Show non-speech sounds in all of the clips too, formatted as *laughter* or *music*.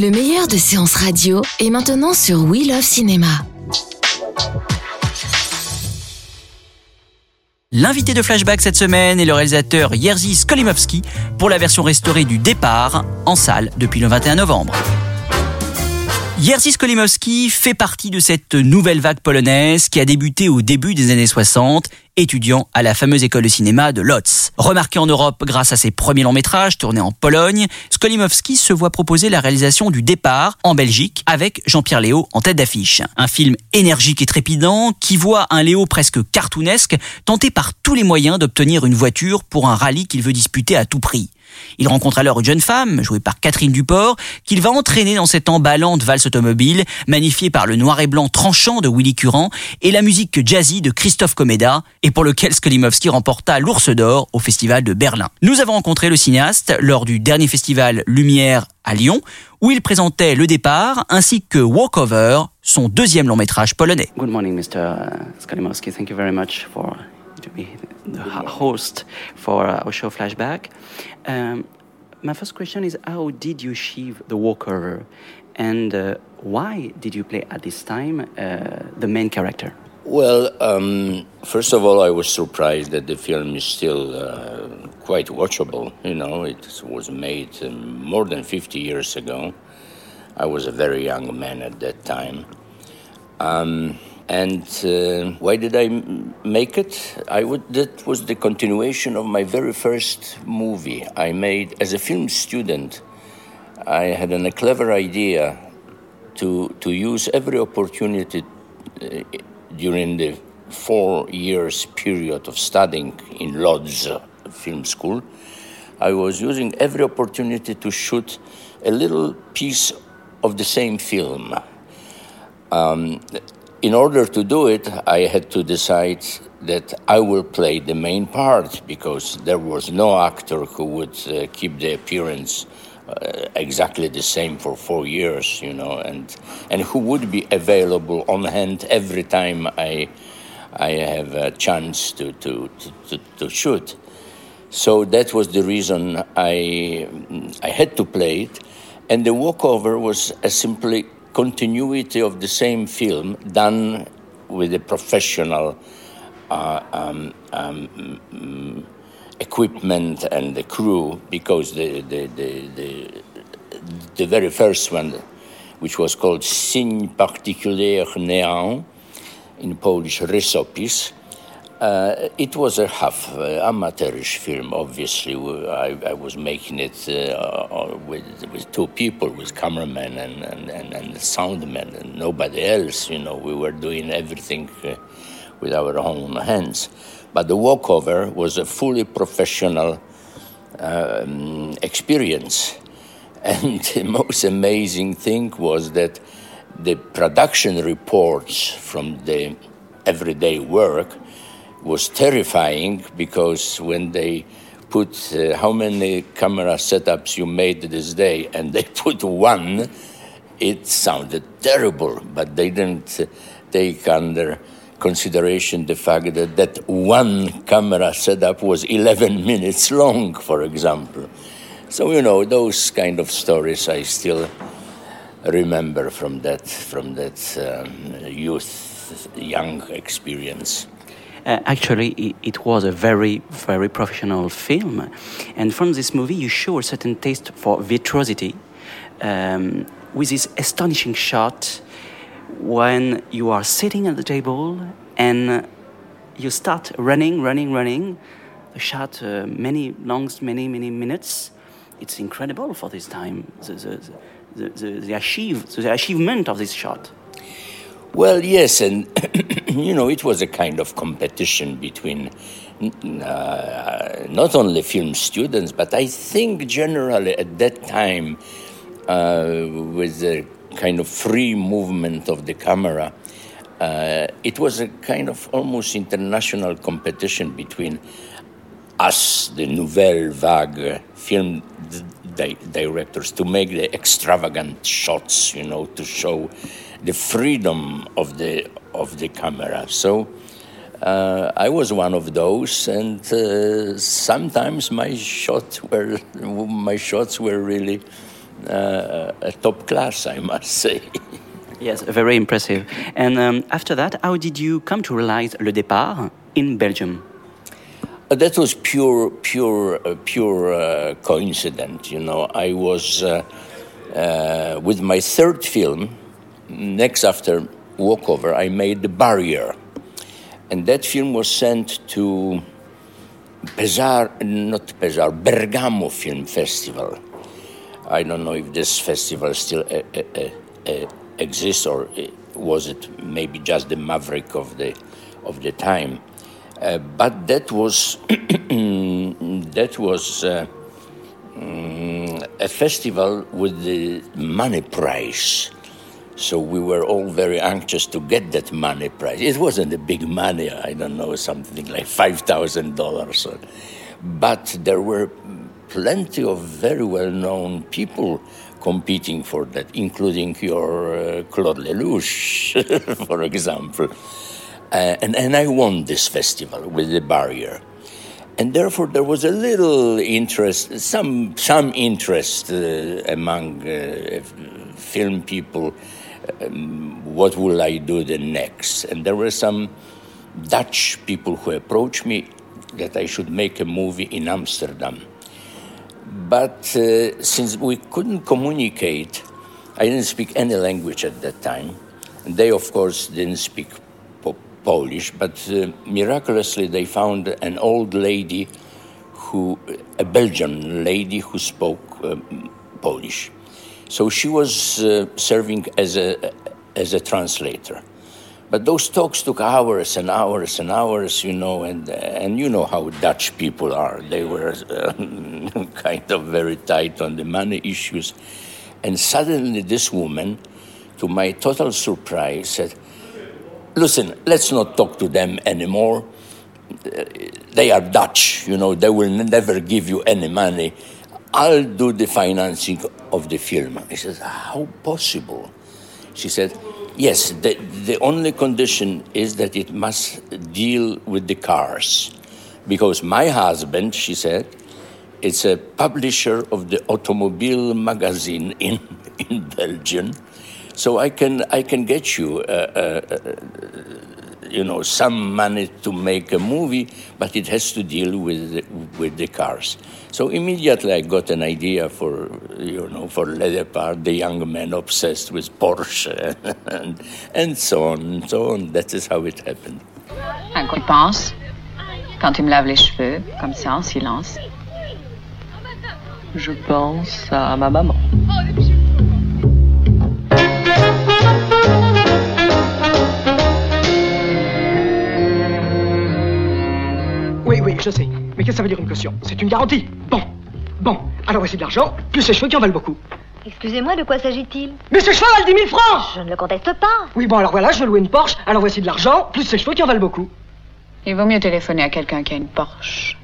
Le meilleur de séances radio est maintenant sur We Love Cinéma. L'invité de Flashback cette semaine est le réalisateur Jerzy Skolimowski pour la version restaurée du départ en salle depuis le 21 novembre. Jerzy Skolimowski fait partie de cette nouvelle vague polonaise qui a débuté au début des années 60, étudiant à la fameuse école de cinéma de Lodz. Remarqué en Europe grâce à ses premiers longs métrages tournés en Pologne, Skolimowski se voit proposer la réalisation du départ en Belgique avec Jean-Pierre Léo en tête d'affiche. Un film énergique et trépidant qui voit un Léo presque cartoonesque tenter par tous les moyens d'obtenir une voiture pour un rallye qu'il veut disputer à tout prix. Il rencontre alors une jeune femme, jouée par Catherine Duport, qu'il va entraîner dans cette emballante valse automobile, magnifiée par le noir et blanc tranchant de Willy Curran et la musique jazzy de Christophe Komeda, et pour lequel Skolimowski remporta l'Ours d'Or au Festival de Berlin. Nous avons rencontré le cinéaste lors du dernier festival Lumière à Lyon, où il présentait Le Départ ainsi que Walkover, son deuxième long métrage polonais. Good morning, Mr. Skolimowski. Thank you very much for to be the host for our show Flashback. Um, my first question is how did you achieve the walkover and uh, why did you play at this time uh, the main character? Well, um, first of all, I was surprised that the film is still uh, quite watchable. You know, it was made um, more than 50 years ago. I was a very young man at that time. Um, and uh, why did I m- make it? I would, that was the continuation of my very first movie I made as a film student. I had an, a clever idea to, to use every opportunity uh, during the four years period of studying in Lodz Film School. I was using every opportunity to shoot a little piece of the same film. Um, in order to do it, I had to decide that I will play the main part because there was no actor who would uh, keep the appearance uh, exactly the same for four years, you know, and and who would be available on hand every time I I have a chance to to, to, to, shoot. So that was the reason I I had to play it, and the walkover was a simply continuity of the same film done with a professional uh, um, um, equipment and the crew because the, the, the, the, the very first one, which was called Signe Particulier Néant, in Polish Rysopis, uh, it was a half uh, amateurish film, obviously. I, I was making it uh, with, with two people, with cameraman and, and, and, and soundman, and nobody else. You know, we were doing everything uh, with our own hands. But the walkover was a fully professional um, experience. *laughs* And the most amazing thing was that the production reports from the everyday work was terrifying because when they put uh, how many camera setups you made this day and they *laughs* put one, it sounded terrible, but they didn't uh, take under consideration the fact that that one camera setup was 11 *laughs* minutes long, for example. So, you know, those kind of stories I still remember from that, from that um, youth, young experience. Uh, actually, it, it, was a very, very professional film. And from this movie, you show a certain taste for virtuosity um, with this astonishing shot when you are sitting at the table and you start running, running, running. The shot, uh, many longs, many, many minutes. It's incredible for this time, the, the, the, the, the, achieve, the achievement of this shot. Well, yes, and *clears throat* you know, it was a kind of competition between uh, not only film students, but I think generally at that time, uh, with the kind of free movement of the camera, uh, it was a kind of almost international competition between us, the nouvelle vague film di- directors, to make the extravagant shots, you know, to show the freedom of the of the camera. So uh, I was one of those, and uh, sometimes my shots were my shots were really uh, a top class, I must say. *laughs* Yes, very impressive. And um, after that, how did you come to realize Le Départ in Belgium? Uh, that was pure, pure, uh, pure uh, coincidence. You know, I was uh, uh, with my third film. Next after Walkover, I made The Barrier, and that film was sent to Pesar, not Pesar, Bergamo Film Festival. I don't know if this festival still uh, exists or was it maybe just the maverick of the of the time. Uh, but that was *clears throat* that was uh, um, a festival with the money prize. So we were all very anxious to get that money prize. It wasn't a big money, I don't know, something like five thousand dollars, but there were plenty of very well-known people competing for that, including your uh, Claude Lelouch, *laughs* for example. Uh, and, and I won this festival with the barrier. And therefore, there was a little interest, some, some interest uh, among uh, film people. Um, what will I do the next? And there were some Dutch people who approached me that I should make a movie in Amsterdam. But uh, since we couldn't communicate, I didn't speak any language at that time. They, of course, didn't speak Polish, but uh, miraculously they found an old lady who, a Belgian lady who spoke um, Polish. So she was uh, serving as a, as a translator. But those talks took hours and hours and hours, you know, and, and you know how Dutch people are. They were uh, *laughs* kind of very tight on the money issues. And suddenly, this woman, to my total surprise, said, listen, let's not talk to them anymore. They are Dutch, you know, they will never give you any money. I'll do the financing of the film. I says, How possible? She said, Yes, the, the only condition is that it must deal with the cars. Because my husband, she said, is a publisher of the automobile magazine in, *laughs* in Belgium so I can I can get you, uh, uh, you know, some money to make a movie, but it has to deal with with the cars. So immediately I got an idea for you know for Le Départ, the young man obsessed with Porsche, *laughs* and, and so on and so on. That is how it happened. Un coup pense quand il me lave les cheveux, comme ça en silence. Je pense à ma maman. Je sais. Mais qu'est-ce que ça veut dire une caution? C'est une garantie. Bon. Bon. Alors voici de l'argent, plus ces cheveux qui en valent beaucoup. Excusez-moi, de quoi s'agit-il? Mais ces cheveux valent 10 000 francs Je ne le conteste pas. Oui, bon, alors voilà, je veux louer une Porsche. Alors voici de l'argent, plus ces cheveux qui en valent beaucoup. Il vaut mieux téléphoner à quelqu'un qui a une Porsche.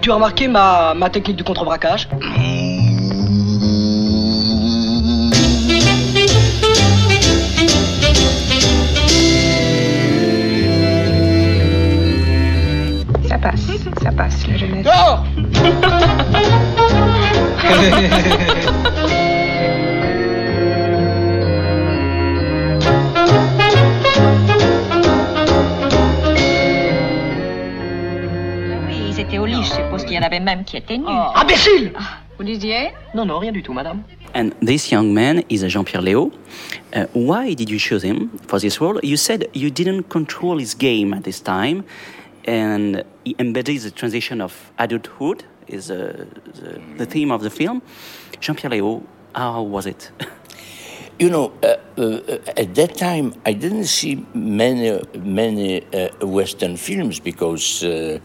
Tu as remarqué ma, ma technique de contrebraquage? Passe, ça passe, la jeunesse. Dehors *laughs* Oui, ils étaient au lit, je suppose qu'il y en avait même qui étaient nus. Imbécile Vous disiez Non, non, rien du tout, madame. And this young man is Jean-Pierre Léo. Uh, why did you choose him for this role? You said you didn't control his game at this time, and embodies the transition of adulthood is uh, the, the theme of the film. Jean-Pierre Léaud, how was it? *laughs* you know, uh, uh, at that time, I didn't see many, many uh, Western films because uh,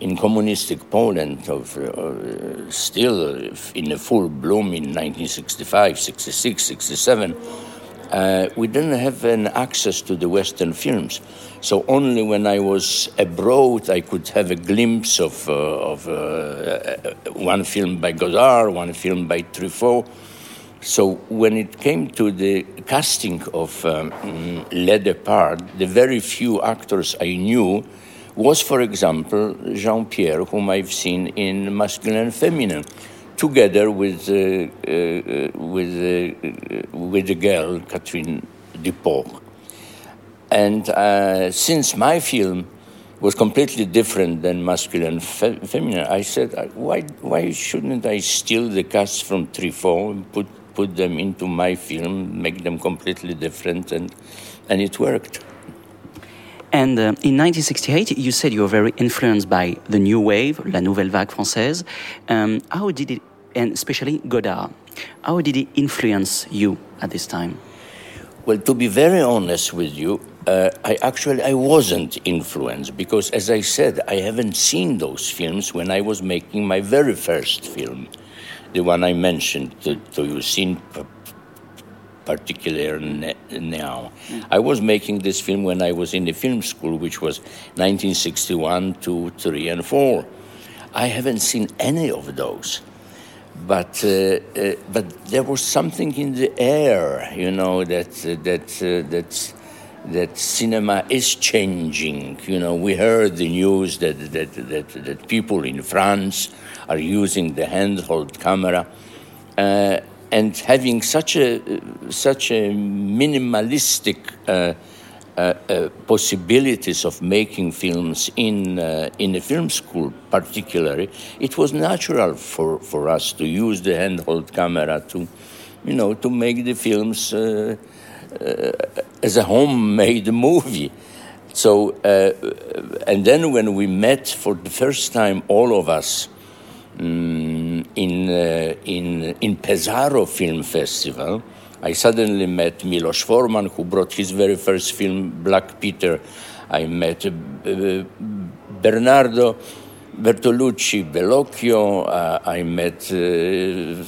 in communistic Poland, of, uh, still in a full bloom in 1965, 66, 67, uh, we didn't have an access to the Western films. So only when I was abroad, I could have a glimpse of, of one film by Godard, one film by Truffaut so when it came to the casting of um, Le Départ, the very few actors I knew was, for example, Jean Pierre, whom I've seen in Masculine and Feminine, together with uh, uh, with uh, with the girl Catherine Duport. And since my film was completely different than masculine fe- feminine, I said, why why shouldn't I steal the cast from Truffaut and put put them into my film, make them completely different, and, and it worked. And uh, in 1968, you said you were very influenced by the new wave, la nouvelle vague française. Um, how did it, and especially Godard, how did it influence you at this time? Well, to be very honest with you, uh, I actually I wasn't influenced because, as I said, I haven't seen those films when I was making my very first film the one I mentioned to, to you, seen particular now. Mm. I was making this film when I was in the film school, which was 1961, 2, 3, and 4. I haven't seen any of those. But, uh, uh, but there was something in the air, you know, that, uh, that, uh, that, that cinema is changing. You know, we heard the news that, that, that, that people in France are using the handheld camera. Uh, and having such a such a minimalistic uh, uh, uh possibilities of making films in uh, in a film school, particularly, it was natural for, for us to use the handheld camera to, you know, to make the films uh, as a homemade *laughs* movie. So, and then when we met for the first time, all of us um, in, uh, in, in Pesaro Film Festival, I suddenly met Milos Forman, who brought his very first film, Black Peter. I met uh, Bernardo Bertolucci, Bellocchio. Uh, I met uh,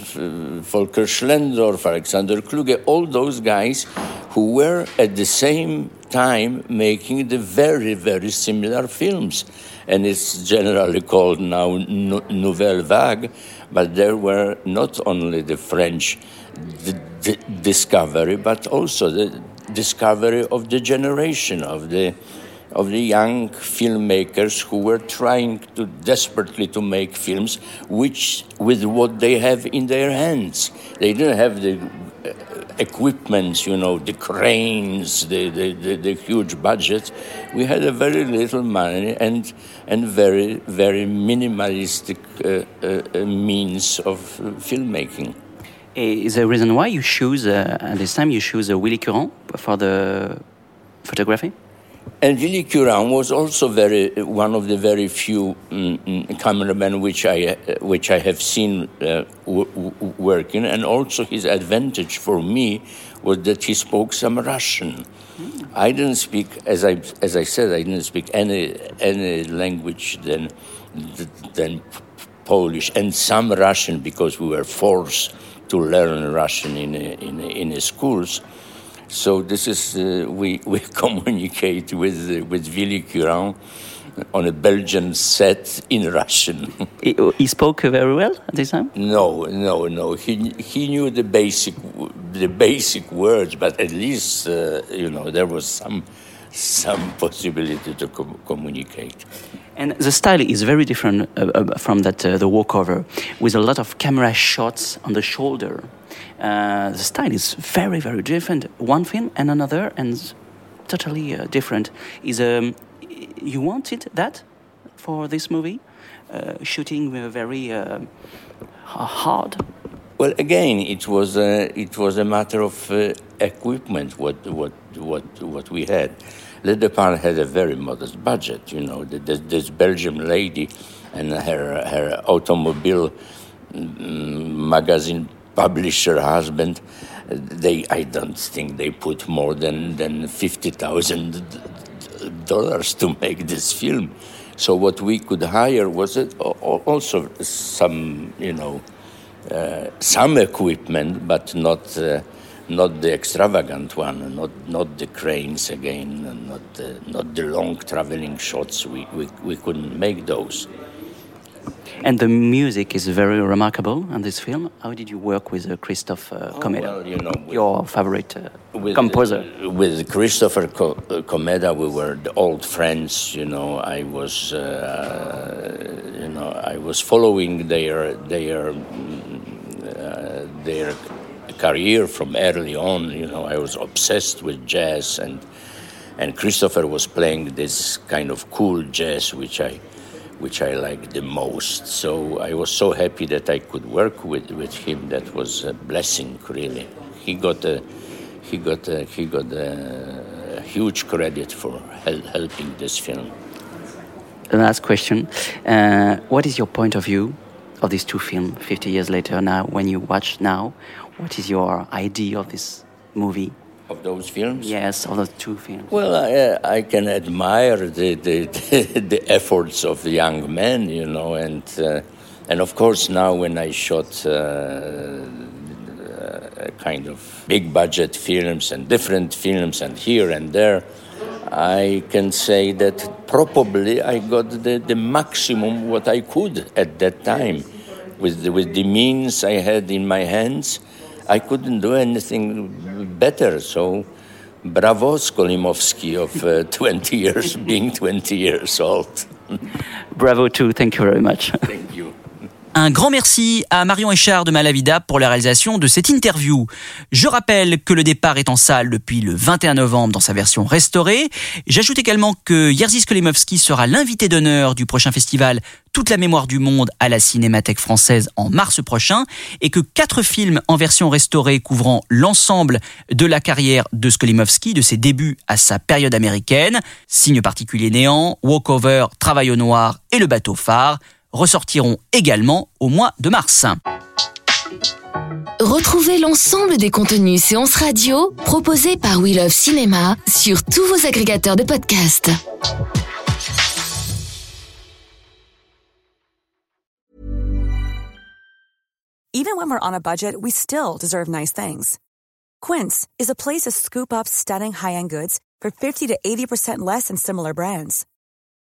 Volker Schlöndorff, Alexander Kluge, all those guys who were at the same time making the very, very similar films and it's generally called now Nouvelle Vague, but there were not only the French discovery, but also the discovery of the generation of the of the young filmmakers who were trying to desperately to make films which with what they have in their hands. They didn't have the equipment, you know, the cranes, the, the, the, the, huge budgets. We had a very little money and, and very, very minimalistic uh, uh, means of filmmaking. Is there a reason why you choose, uh, at this time, you choose Willy Kurant for the photography? And Willy Kurant was also very one of the very few um, cameramen which I which I have seen uh, working, and also his advantage for me was that he spoke some Russian. Mm. I didn't speak, as I as I said, I didn't speak any any language than than Polish and some Russian because we were forced to learn Russian in in in schools. So this is uh, we *laughs* we communicate with uh, with Willy Kurant on a Belgian set in Russian. *laughs* he, he, spoke very well at this time. No, no, no. He he knew the basic the basic words, but at least uh, you know there was some some possibility to com communicate. And the style is very different uh, uh from that uh, the walkover, with a lot of camera shots on the shoulder. Uh, the style is very, very different. One film and another, and totally uh, different. Is um, you wanted that for this movie? Uh, shooting very hard. Well, again, it was a, it was a matter of equipment. What what what what we had. Le had a very modest budget. You know, this Belgian lady and her her automobile mm, magazine publisher husband they I don't think they put more than than fifty thousand dollars to make this film. So what we could hire was also some, you know, uh, some equipment, but not uh, not the extravagant one, not not the cranes again, not the, not the long traveling shots. We, we we couldn't make those. And the music is very remarkable in this film. How did you work with uh, Christophe uh, Komeda, oh, well, you know, your favorite uh, with, composer? with Christopher Co- uh, Komeda, we were old friends. You know, I was, uh, you know, I was following their their uh, their career from early on. You know, I was obsessed with jazz, and and Christopher was playing this kind of cool jazz, which I which I liked the most. So I was so happy that I could work with, with him. That was a blessing, really. He got a, he got a, he got a huge credit for hel- helping this film. Last question: uh, What is your point of view of these two films? Fifty years later, now, when you watch now, what is your idea of this movie? of those films? Yes, of the two films. Well, I, uh, I can admire the, the, *laughs* the, efforts of the young men, you know, and uh, and of course now when I shot uh, uh, kind of big budget films and different films and here and there, I can say that probably I got the, the maximum what I could at that time with the, with the means I had in my hands I couldn't do anything better. So, bravo, Skolimowski, of uh, *laughs* 20 years, being 20 years old. bravo, too. Thank you very much. Un grand merci à Marion Echard de Malavida pour la réalisation de cette interview. Je rappelle que le départ est en salle depuis le 21 novembre dans sa version restaurée. J'ajoute également que Jerzy Skolimowski sera l'invité d'honneur du prochain festival Toute la mémoire du monde à la Cinémathèque française en mars prochain et que quatre films en version restaurée couvrant l'ensemble de la carrière de Skolimowski, de ses débuts à sa période américaine, Signe particulier néant, Walkover, Travail au noir et Le bateau phare, ressortiront également au mois de mars. Retrouvez l'ensemble des contenus séances radio proposés par We Love Cinéma sur tous vos agrégateurs de podcasts. Even when we're on a budget, we still deserve nice things. Quince is a place to scoop up stunning high-end goods for 50 to 80% less than similar brands.